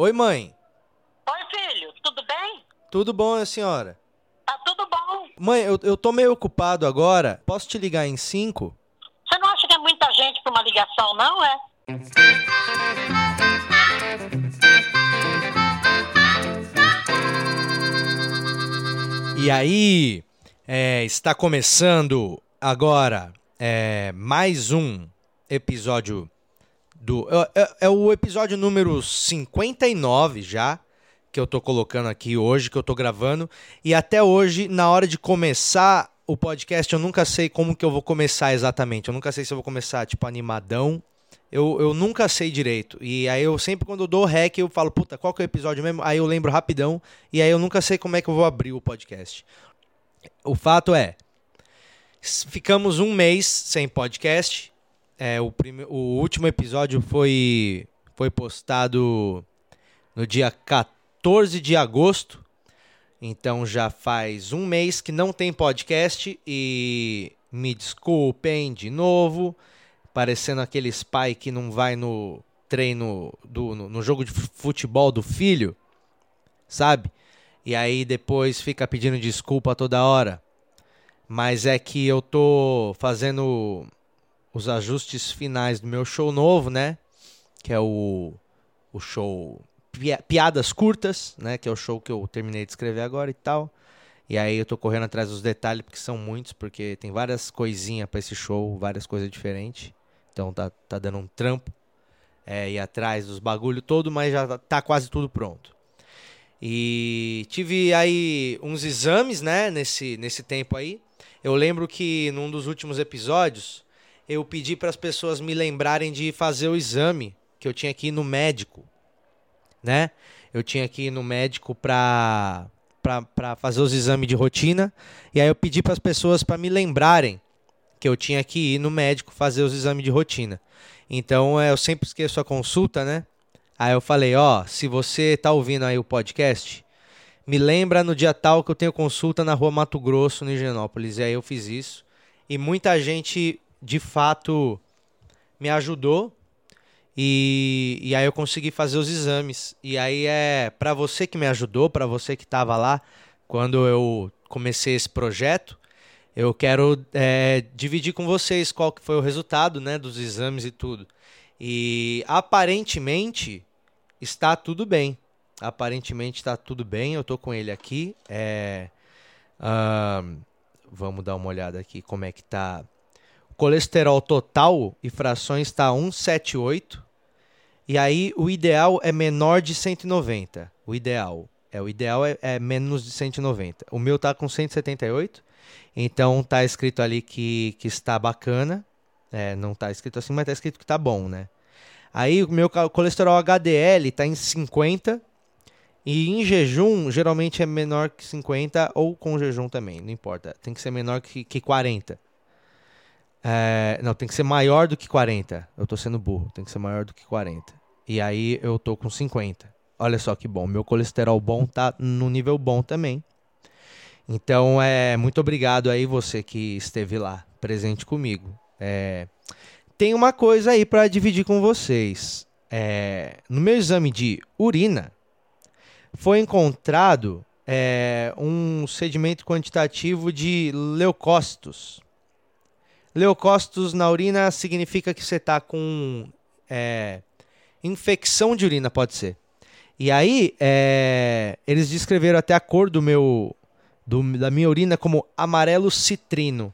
Oi, mãe. Oi, filho, tudo bem? Tudo bom, senhora? Tá tudo bom. Mãe, eu, eu tô meio ocupado agora. Posso te ligar em cinco? Você não acha que é muita gente pra uma ligação, não, é? E aí, é, está começando agora é, mais um episódio do. É, é- é o episódio número 59 já, que eu tô colocando aqui hoje, que eu tô gravando. E até hoje, na hora de começar o podcast, eu nunca sei como que eu vou começar exatamente. Eu nunca sei se eu vou começar, tipo, animadão. Eu, eu nunca sei direito. E aí eu sempre, quando eu dou rec, eu falo, puta, qual que é o episódio mesmo? Aí eu lembro rapidão. E aí eu nunca sei como é que eu vou abrir o podcast. O fato é, ficamos um mês sem podcast. É, o, prime... o último episódio foi, foi postado no dia 14 de agosto. Então já faz um mês que não tem podcast. E me desculpem de novo. Parecendo aqueles pai que não vai no treino, do, no, no jogo de fu- futebol do filho, sabe? E aí depois fica pedindo desculpa toda hora. Mas é que eu tô fazendo os ajustes finais do meu show novo, né? Que é o, o show Pia- Piadas Curtas, né? Que é o show que eu terminei de escrever agora e tal. E aí eu tô correndo atrás dos detalhes, porque são muitos, porque tem várias coisinhas pra esse show, várias coisas diferentes. Então tá, tá dando um trampo é, ir atrás dos bagulho todo, mas já tá quase tudo pronto. E tive aí uns exames, né, nesse, nesse tempo aí. Eu lembro que num dos últimos episódios eu pedi para as pessoas me lembrarem de fazer o exame, que eu tinha que ir no médico, né? Eu tinha que ir no médico pra, pra fazer os exames de rotina. E aí eu pedi para as pessoas para me lembrarem que eu tinha que ir no médico fazer os exames de rotina. Então é, eu sempre esqueço a consulta, né? Aí eu falei, ó, se você tá ouvindo aí o podcast, me lembra no dia tal que eu tenho consulta na rua Mato Grosso, no Higienópolis. E aí eu fiz isso. E muita gente, de fato, me ajudou. E, e aí eu consegui fazer os exames. E aí é para você que me ajudou, para você que estava lá quando eu comecei esse projeto, eu quero é, dividir com vocês qual que foi o resultado, né, dos exames e tudo. E aparentemente está tudo bem. Aparentemente está tudo bem. Eu tô com ele aqui. É, ahn, vamos dar uma olhada aqui como é que tá. Colesterol total e frações está 178. E aí o ideal é menor de 190. O ideal. É, o ideal é, é menos de 190. O meu tá com 178. Então tá escrito ali que, que está bacana. É, não tá escrito assim, mas tá escrito que tá bom, né? Aí o meu colesterol HDL tá em 50. E em jejum, geralmente é menor que 50 ou com jejum também, não importa. Tem que ser menor que, que 40. É, não, tem que ser maior do que 40. Eu tô sendo burro, tem que ser maior do que 40. E aí eu tô com 50. Olha só que bom, meu colesterol bom tá no nível bom também. Então, é muito obrigado aí você que esteve lá, presente comigo. É, tem uma coisa aí para dividir com vocês. É, no meu exame de urina, foi encontrado é, um sedimento quantitativo de leucócitos. Leucócitos na urina significa que você está com é, infecção de urina, pode ser. E aí, é, eles descreveram até a cor do meu, do- da minha urina como amarelo citrino.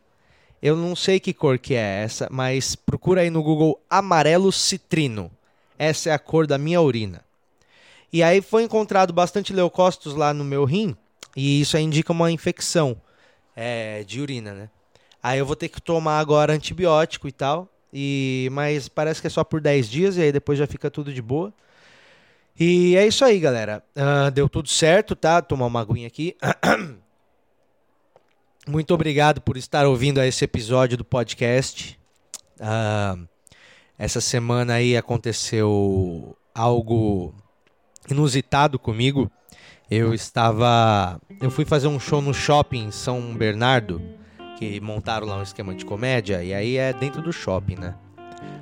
Eu não sei que cor que é essa, mas procura aí no Google amarelo citrino. Essa é a cor da minha urina. E aí foi encontrado bastante leucócitos lá no meu rim, e isso indica uma infecção é, de urina, né? Aí eu vou ter que tomar agora antibiótico e tal, e mas parece que é só por 10 dias, e aí depois já fica tudo de boa. E é isso aí, galera. Ah, deu tudo certo, tá? Tomar uma aguinha aqui. Muito obrigado por estar ouvindo esse episódio do podcast. Ah, essa semana aí aconteceu algo inusitado comigo. Eu estava. Eu fui fazer um show no shopping em São Bernardo, que montaram lá um esquema de comédia, e aí é dentro do shopping, né?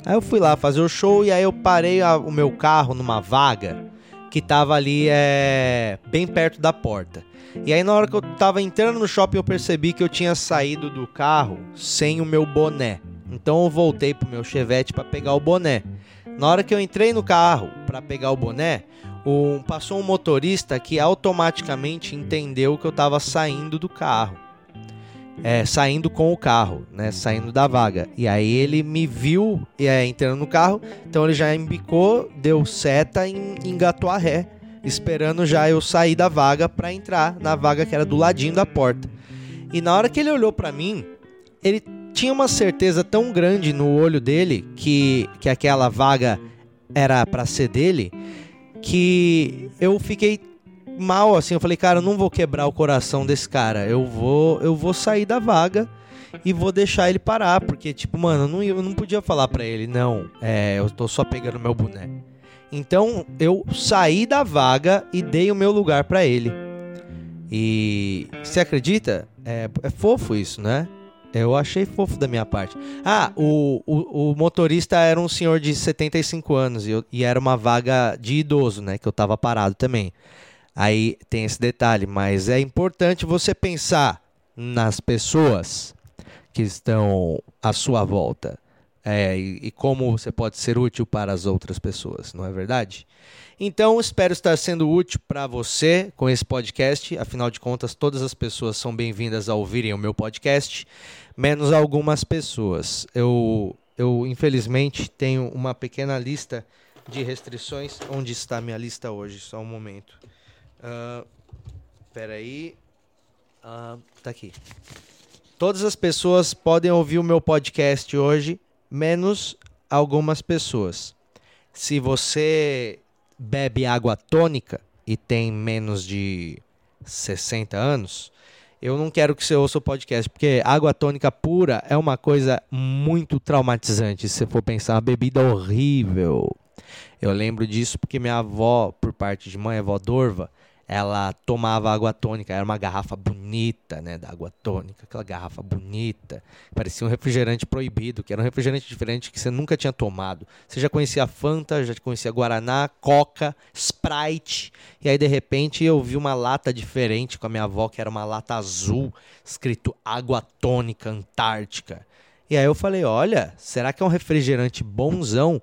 Aí eu fui lá fazer o show e aí eu parei a- o meu carro numa vaga que tava ali é, bem perto da porta. E aí na hora que eu tava entrando no shopping eu percebi que eu tinha saído do carro sem o meu boné. Então eu voltei pro meu Chevette para pegar o boné. Na hora que eu entrei no carro para pegar o boné, um, passou um motorista que automaticamente entendeu que eu estava saindo do carro. É, saindo com o carro, né? Saindo da vaga. E aí ele me viu é, entrando no carro, então ele já embicou, deu seta e engatou a ré, esperando já eu sair da vaga para entrar na vaga que era do ladinho da porta. E na hora que ele olhou para mim, ele tinha uma certeza tão grande no olho dele que, que aquela vaga era para ser dele, que eu fiquei mal assim, eu falei, cara, eu não vou quebrar o coração desse cara. Eu vou, eu vou sair da vaga e vou deixar ele parar, porque tipo, mano, eu não, eu não podia falar para ele, não, é, eu tô só pegando meu boné. Então, eu saí da vaga e dei o meu lugar para ele. E você acredita? É, é fofo isso, né? Eu achei fofo da minha parte. Ah, o, o, o motorista era um senhor de 75 anos e, eu, e era uma vaga de idoso, né? Que eu tava parado também. Aí tem esse detalhe, mas é importante você pensar nas pessoas que estão à sua volta é, e, e, como você pode ser útil para as outras pessoas, não é verdade? Então, espero estar sendo útil para você com esse podcast. Afinal de contas, todas as pessoas são bem-vindas a ouvirem o meu podcast menos algumas pessoas. Eu, eu infelizmente tenho uma pequena lista de restrições. Onde está minha lista hoje? Só um momento. Uh, peraí. Uh, tá aqui. Todas as pessoas podem ouvir o meu podcast hoje, menos algumas pessoas. Se você bebe água tônica e tem menos de 60 anos, eu não quero que você ouça o podcast, porque água tônica pura é uma coisa muito traumatizante. Se você for pensar, uma bebida horrível. Eu lembro disso porque minha avó, por parte de mãe, avó Dorva, ela tomava água tônica, era uma garrafa bonita, né, da água tônica, aquela garrafa bonita, parecia um refrigerante proibido, que era um refrigerante diferente que você nunca tinha tomado. Você já conhecia Fanta, já conhecia Guaraná, Coca, Sprite, e aí de repente eu vi uma lata diferente com a minha avó, que era uma lata azul, escrito água tônica Antártica. E aí eu falei, olha, será que é um refrigerante bonzão?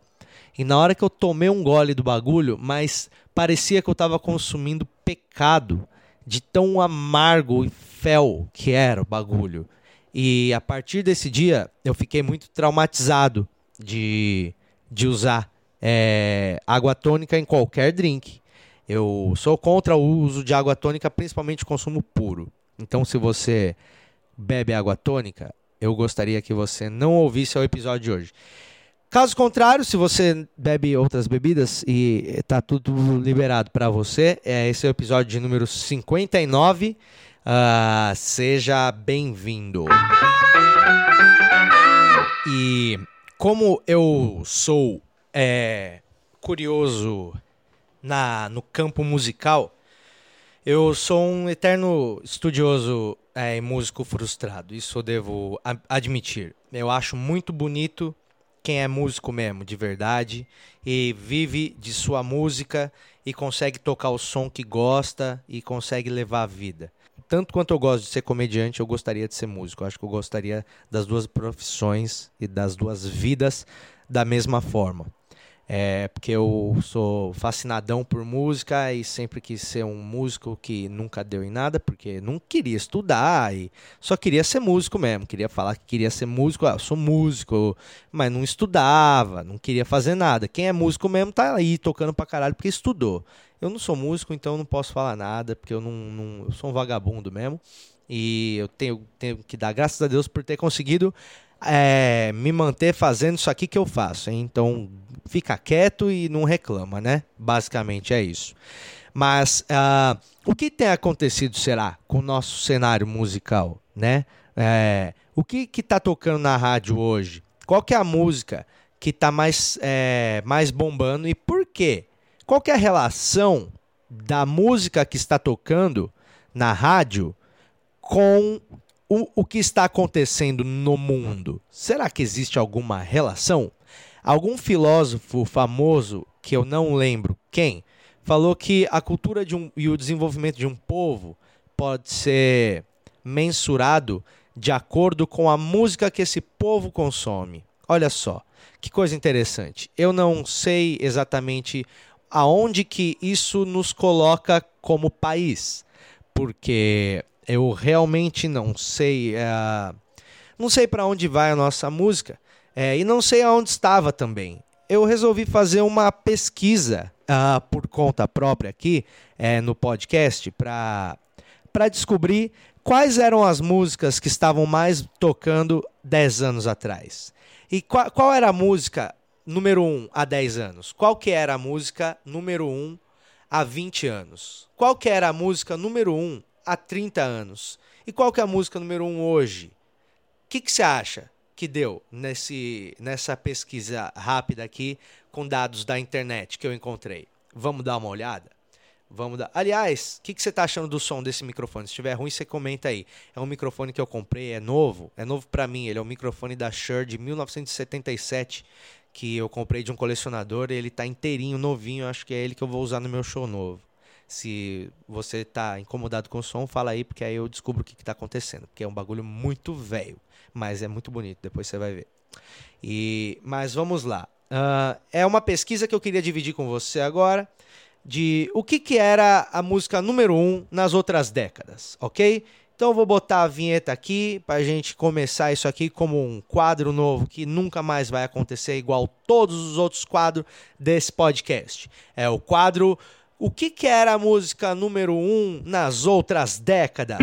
E na hora que eu tomei um gole do bagulho, mas parecia que eu estava consumindo pecado de tão amargo e fel que era o bagulho. E a partir desse dia eu fiquei muito traumatizado de, de usar é, água tônica em qualquer drink. Eu sou contra o uso de água tônica, principalmente consumo puro. Então, se você bebe água tônica, eu gostaria que você não ouvisse o episódio de hoje. Caso contrário, se você bebe outras bebidas e está tudo liberado para você, é, esse é o episódio de número 59. Uh, ah, seja bem-vindo. E como eu sou é, curioso na, no campo musical, eu sou um eterno estudioso é, e músico frustrado. Isso eu devo admitir. Eu acho muito bonito quem é músico mesmo, de verdade, e vive de sua música e consegue tocar o som que gosta e consegue levar a vida. Tanto quanto eu gosto de ser comediante, eu gostaria de ser músico. Eu acho que eu gostaria das duas profissões e das duas vidas da mesma forma. É, porque eu sou fascinadão por música e sempre quis ser um músico que nunca deu em nada, porque não queria estudar e só queria ser músico mesmo. Queria falar que queria ser músico, ah, eu sou músico, mas não estudava, não queria fazer nada. Quem é músico mesmo tá aí tocando pra caralho porque estudou. Eu não sou músico, então não posso falar nada, porque eu não, não eu sou um vagabundo mesmo. E eu tenho, tenho que dar graças a Deus por ter conseguido é, me manter fazendo isso aqui que eu faço. Hein? Então, fica quieto e não reclama, né? Basicamente é isso. Mas uh, o que tem acontecido, será, com o nosso cenário musical, né? É, o que está tocando na rádio hoje? Qual que é a música que está mais, é, mais bombando e por quê? Qual que é a relação da música que está tocando na rádio com o, o que está acontecendo no mundo? Será que existe alguma relação? Algum filósofo famoso, que eu não lembro quem, falou que a cultura de um, e o desenvolvimento de um povo pode ser mensurado de acordo com a música que esse povo consome. Olha só, que coisa interessante. Eu não sei exatamente aonde que isso nos coloca como país, porque eu realmente não sei, uh, não sei para onde vai a nossa música uh, e não sei aonde estava também. Eu resolvi fazer uma pesquisa uh, por conta própria aqui uh, no podcast para descobrir quais eram as músicas que estavam mais tocando 10 anos atrás. E qual, qual era a música número 1 um há 10 anos? Qual que era a música número 1 um há 20 anos? Qual que era a música número 1 um há 30 anos? E qual que é a música número 1 um hoje? O que, você acha que deu nesse, nessa pesquisa rápida aqui com dados da internet que eu encontrei? Vamos dar uma olhada? Vamos dar. Aliás, o que, que você está achando do som desse microfone? Se estiver ruim, você comenta aí. É um microfone que eu comprei, é novo, é novo para mim. Ele é um microfone da Shure de 1977 que eu comprei de um colecionador. Ele está inteirinho, novinho. Acho que é ele que eu vou usar no meu show novo. Se você está incomodado com o som, fala aí, porque aí eu descubro o que está acontecendo. Porque é um bagulho muito velho, mas é muito bonito. Depois você vai ver. E, mas vamos lá. Uh, é uma pesquisa que eu queria dividir com você agora de o que, que era a música número um nas outras décadas, ok? Então eu vou botar a vinheta aqui para a gente começar isso aqui como um quadro novo que nunca mais vai acontecer igual todos os outros quadros desse podcast. É o quadro O que, que era a música número um nas outras décadas?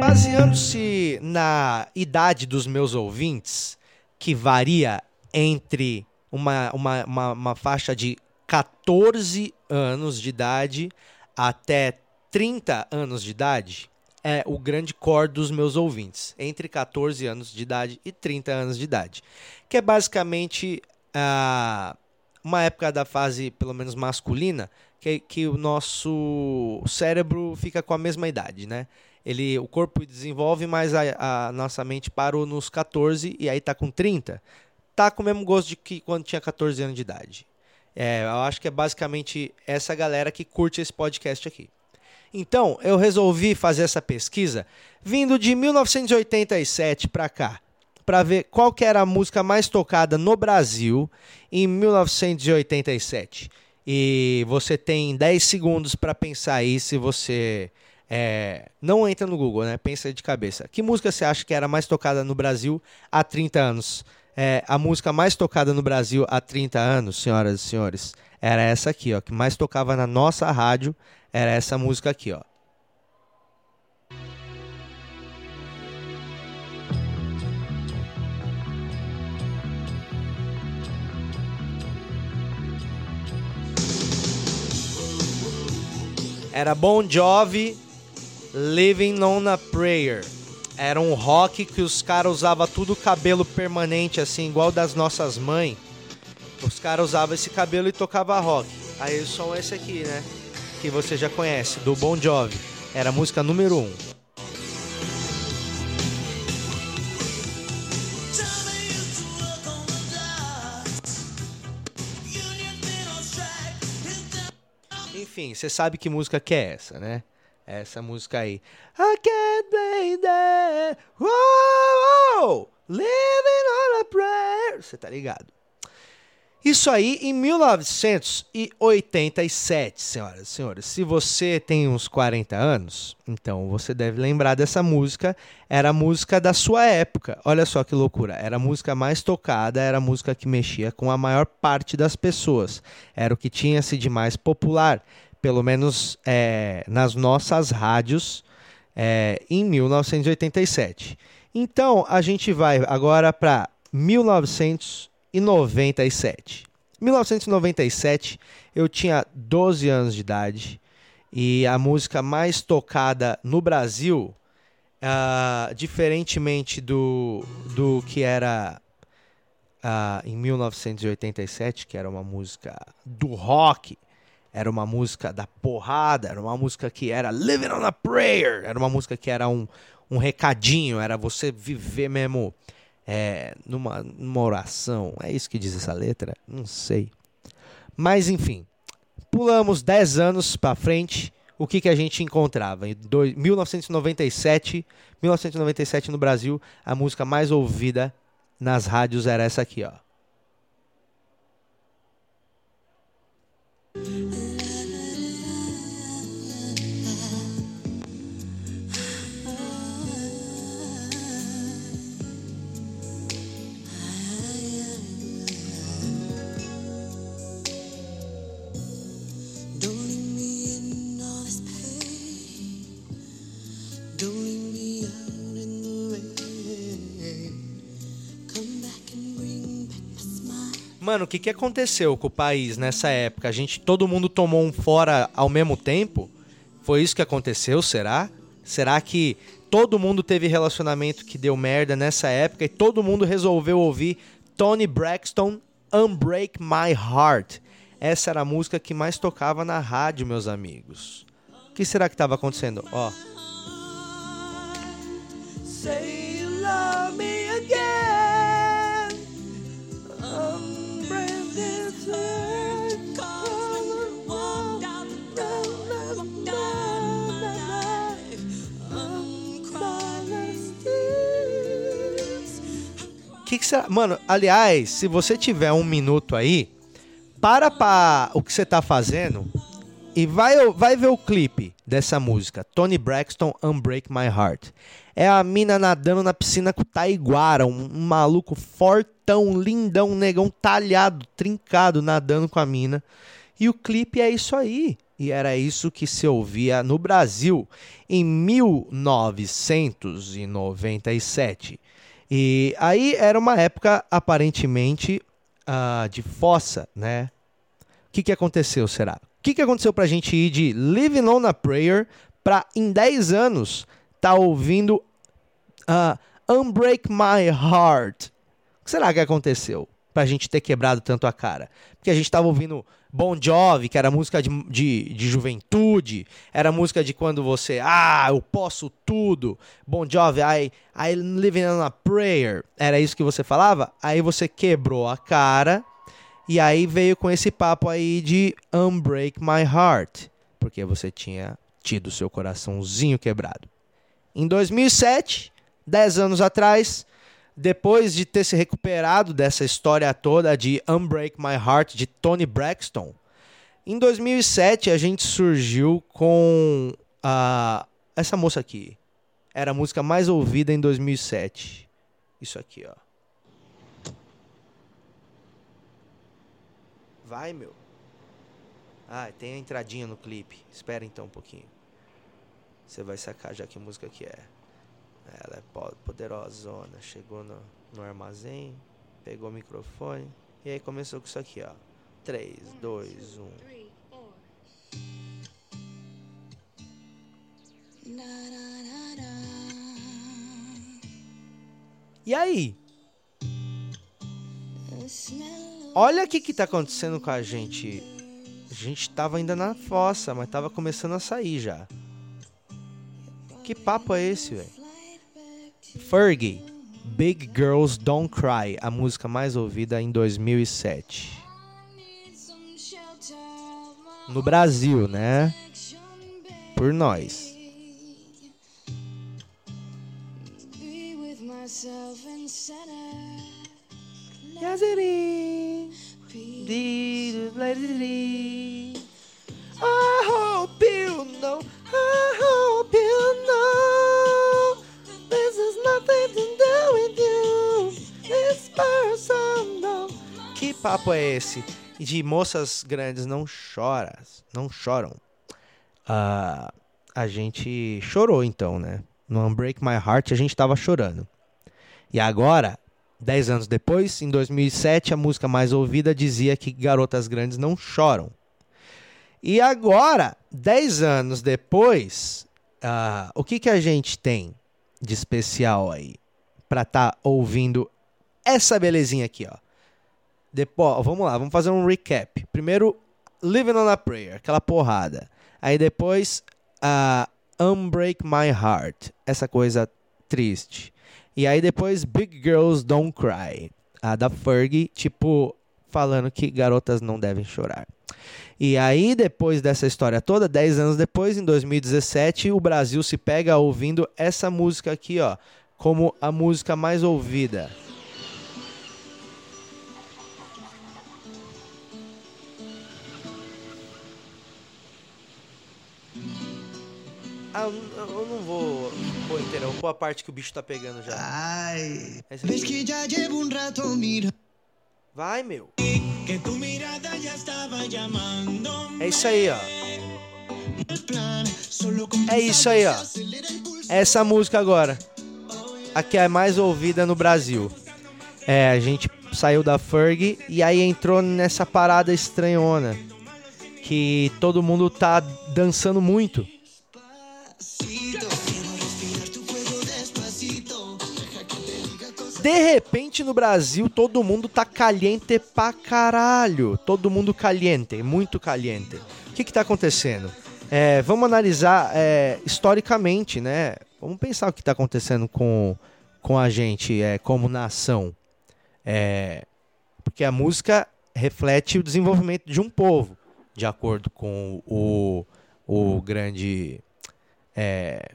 Baseando-se na idade dos meus ouvintes, que varia entre uma, uma, uma, uma faixa de 14 anos de idade até 30 anos de idade é o grande core dos meus ouvintes, entre 14 anos de idade e 30 anos de idade, que é basicamente uh, uma época da fase, pelo menos masculina, que, que o nosso cérebro fica com a mesma idade, né? Ele, o corpo desenvolve, mas a, a nossa mente parou nos 14 e aí está com 30 tá com o mesmo gosto de que quando tinha 14 anos de idade. É, eu acho que é basicamente essa galera que curte esse podcast aqui. Então, eu resolvi fazer essa pesquisa vindo de 1987 para cá, para ver qual era a música mais tocada no Brasil em 1987. E você tem 10 segundos para pensar aí se você é, não entra no Google, né? Pensa de cabeça. Que música você acha que era mais tocada no Brasil há 30 anos? é, a música mais tocada no Brasil há 30 anos, senhoras e senhores, era essa aqui, ó, que mais tocava na nossa rádio, era essa música aqui, ó. Era Bon Jovi, Living on a Prayer. Era um rock que os caras usavam tudo cabelo permanente, assim, igual das nossas mães. Os caras usavam esse cabelo e tocava rock. Aí o som é esse aqui, né? Que você já conhece, do Bon Jovi. Era a música número 1. Um. Enfim, você sabe que música que é essa, né? essa música aí. I can't play that. Whoa, living on a prayer. Você tá ligado? Isso aí em 1987, senhoras e senhores. Se você tem uns 40 anos, então você deve lembrar dessa música. Era a música da sua época. Olha só que loucura. Era a música mais tocada, era a música que mexia com a maior parte das pessoas. Era o que tinha-se de mais popular pelo menos é, nas nossas rádios, é, em 1987. Então a gente vai agora para 1997. 1997 eu tinha 12 anos de idade e a música mais tocada no Brasil, uh, diferentemente do, do que era uh, em 1987, que era uma música do rock, era uma música da porrada, era uma música que era Living on a Prayer, era uma música que era um, um recadinho, era você viver mesmo é, numa, numa oração. É isso que diz essa letra? Não sei. Mas enfim, pulamos 10 anos para frente. O que, que a gente encontrava? Em dois- 1997, 1997 no Brasil, a música mais ouvida nas rádios era essa aqui, ó. Mano, o que, que aconteceu com o país nessa época? A gente, todo mundo tomou um fora ao mesmo tempo? Foi isso que aconteceu, será? Será que todo mundo teve relacionamento que deu merda nessa época e todo mundo resolveu ouvir Tony Braxton Unbreak My Heart? Essa era a música que mais tocava na rádio, meus amigos. O que será que estava acontecendo? Ó. Say you love me again. Que, que? Mano, aliás, se você tiver um minuto aí, para pra o que você tá fazendo e vai, vai ver o clipe dessa música, Tony Braxton Unbreak My Heart. É a mina nadando na piscina com o Taiguara, um, um maluco fortão, lindão, negão, talhado, trincado, nadando com a mina. E o clipe é isso aí. E era isso que se ouvia no Brasil em 1997. E aí era uma época aparentemente ah, de fossa, né? O que, que aconteceu, será? O que, que aconteceu pra gente ir de Living on a Prayer pra em 10 anos tá ouvindo ah, Unbreak My Heart? O que será que aconteceu pra gente ter quebrado tanto a cara? Porque a gente tava ouvindo Bon Jovi, que era música de, de, de juventude, era música de quando você, ah, eu posso tudo. Bon Jovi, I, I living on a prayer. Era isso que você falava? Aí você quebrou a cara e aí veio com esse papo aí de Unbreak My Heart, porque você tinha tido seu coraçãozinho quebrado. Em 2007, 10 anos atrás, depois de ter se recuperado dessa história toda de Unbreak My Heart de Tony Braxton, em 2007 a gente surgiu com a essa moça aqui. Era a música mais ouvida em 2007. Isso aqui, ó. Vai, meu. Ah, tem a entradinha no clipe. Espera então um pouquinho. Você vai sacar já que música que é. Ela é po- poderosona. Chegou no, no armazém, pegou o microfone e aí começou com isso aqui, ó. 3, 2, 1. Na, na, na, na. E aí? Olha o que que tá acontecendo com a gente. A gente tava ainda na fossa, mas tava começando a sair já. Que papo é esse, velho? Fergie, Big Girls Don't Cry, a música mais ouvida em 2007. need some shelter. My No Brasil, né? Por nós. Be Que papo é esse? De moças grandes não choram, não choram. Ah, a gente chorou então, né? No Unbreak My Heart a gente tava chorando. E agora, 10 anos depois, em 2007, a música mais ouvida dizia que garotas grandes não choram. E agora, 10 anos depois, ah, o que, que a gente tem de especial aí para estar ouvindo essa belezinha aqui, ó? Depois, vamos lá, vamos fazer um recap. Primeiro, Living on a Prayer, aquela porrada. Aí depois, ah, Unbreak My Heart, essa coisa triste. E aí depois Big Girls Don't Cry, a da Fergie, tipo, falando que garotas não devem chorar. E aí, depois dessa história toda, 10 anos depois, em 2017, o Brasil se pega ouvindo essa música aqui, ó, como a música mais ouvida. Ah, eu não- eu não vou pôr inteira, eu vou pôr a parte que o bicho tá pegando já. Ves sí. que ya llevo un rato mira Vai, meu. É isso aí, ó. É isso aí, ó. Essa música agora. A que é mais ouvida no Brasil. É, a gente saiu da Ferg e aí entrou nessa parada estranhona. Que todo mundo tá dançando muito. De repente no Brasil todo mundo tá caliente pra caralho. Todo mundo caliente, muito caliente. O que que tá acontecendo? É, vamos analisar é, historicamente, né? Vamos pensar o que tá acontecendo com, com a gente é, como nação. É, porque a música reflete o desenvolvimento de um povo, de acordo com o, o grande é,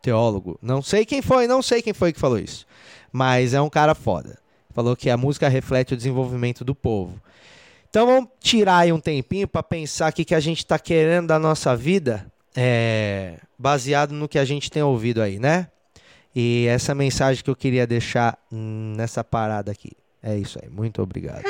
teólogo. Não sei quem foi, não sei quem foi que falou isso. Mas é um cara foda. Falou que a música reflete o desenvolvimento do povo. Então vamos tirar aí um tempinho para pensar o que, que a gente tá querendo da nossa vida, é, baseado no que a gente tem ouvido aí, né? E essa mensagem que eu queria deixar nessa parada aqui. É isso aí. Muito obrigado.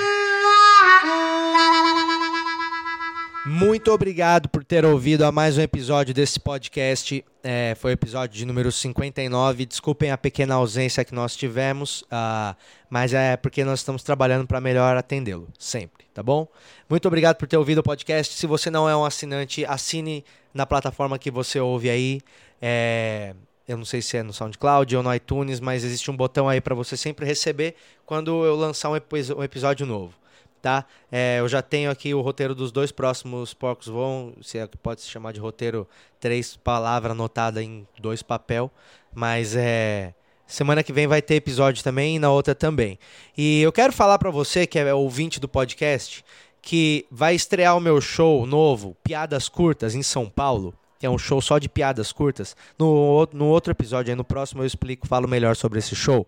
Muito obrigado por ter ouvido a mais um episódio desse podcast. É, foi o episódio de número 59. Desculpem a pequena ausência que nós tivemos, ah, mas é porque nós estamos trabalhando para melhor atendê-lo, sempre, tá bom? Muito obrigado por ter ouvido o podcast. Se você não é um assinante, assine na plataforma que você ouve aí. É, eu não sei se é no SoundCloud ou no iTunes, mas existe um botão aí para você sempre receber quando eu lançar um episódio novo tá? É, eu já tenho aqui o roteiro dos dois próximos Porcos Voam, se é que pode se chamar de roteiro, três palavras anotadas em dois papel, mas é semana que vem vai ter episódio também e na outra também. E eu quero falar pra você que é ouvinte do podcast que vai estrear o meu show novo, Piadas Curtas em São Paulo. que É um show só de piadas curtas. No, no outro episódio, aí no próximo eu explico, falo melhor sobre esse show.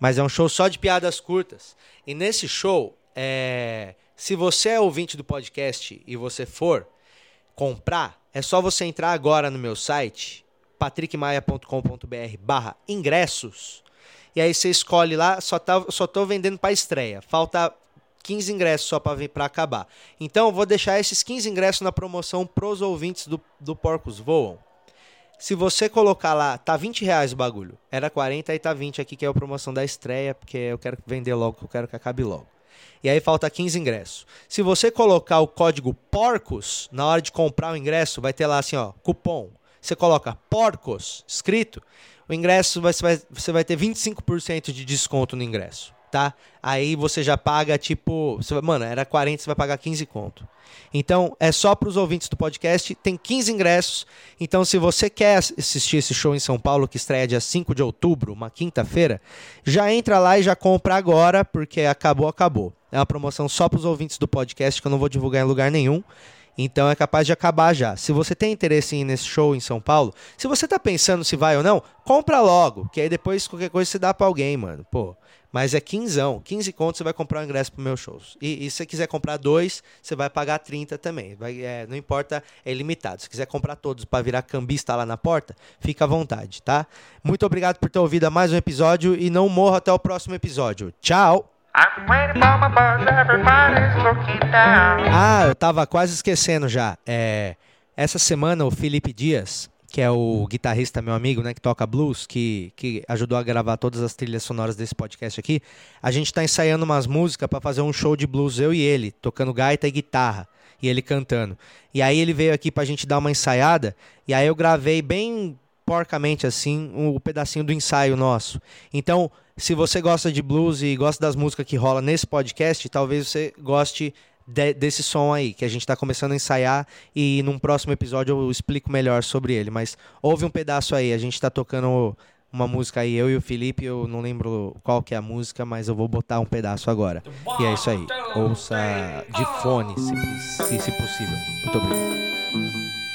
Mas é um show só de piadas curtas. E nesse show, é, se você é ouvinte do podcast e você for comprar, é só você entrar agora no meu site, patrickmaia.com.br barra ingressos. E aí você escolhe lá, só, tá, só tô vendendo para estreia. Falta 15 ingressos só para acabar. Então vou deixar esses 15 ingressos na promoção pros ouvintes do, do Porcos Voam. Se você colocar lá, tá 20 reais o bagulho. Era 40, aí tá 20 aqui, que é a promoção da estreia, porque eu quero vender logo, eu quero que acabe logo. E aí falta 15 ingressos. Se você colocar o código PORCOS, na hora de comprar o ingresso, vai ter lá assim, ó, cupom. Você coloca PORCOS, escrito, o ingresso você vai, você vai ter 25% de desconto no ingresso, tá? Aí você já paga, tipo, vai- mano, era 40, você vai pagar 15 conto. Então, é só para os ouvintes do podcast, tem 15 ingressos. Então, se você quer ass- assistir esse show em São Paulo, que estreia dia 5 de outubro, uma quinta-feira, já entra lá e já compra agora, porque acabou, acabou. É uma promoção só para os ouvintes do podcast, que eu não vou divulgar em lugar nenhum. Então é capaz de acabar já. Se você tem interesse em ir nesse show em São Paulo, se você tá pensando se vai ou não, compra logo, que aí depois qualquer coisa você dá pra alguém, mano. Pô, mas é quinzão, 15 contos você vai comprar o ingresso pro meu shows. E, e se você quiser comprar dois, você vai pagar 30 também. Vai, é, não importa, é limitado. Se quiser comprar todos pra virar cambista lá na porta, fica à vontade, tá? Muito obrigado por ter ouvido mais um episódio e não morra até o próximo episódio. Tchau! Ah, eu tava quase esquecendo já. É, essa semana o Felipe Dias, que é o guitarrista meu amigo, né, que toca blues, que, que ajudou a gravar todas as trilhas sonoras desse podcast aqui, a gente tá ensaiando umas músicas pra fazer um show de blues eu e ele, tocando gaita e guitarra, e ele cantando. E aí ele veio aqui pra gente dar uma ensaiada, e aí eu gravei bem porcamente assim o um pedacinho do ensaio nosso. Então, se você gosta de blues e gosta das músicas que rola nesse podcast, talvez você goste de- desse som aí, que a gente está começando a ensaiar e num próximo episódio eu explico melhor sobre ele. Mas ouve um pedaço aí, a gente está tocando uma música aí, eu e o Felipe, eu não lembro qual que é a música, mas eu vou botar um pedaço agora. E é isso aí. Ouça de fone, se, se, se possível. Muito obrigado.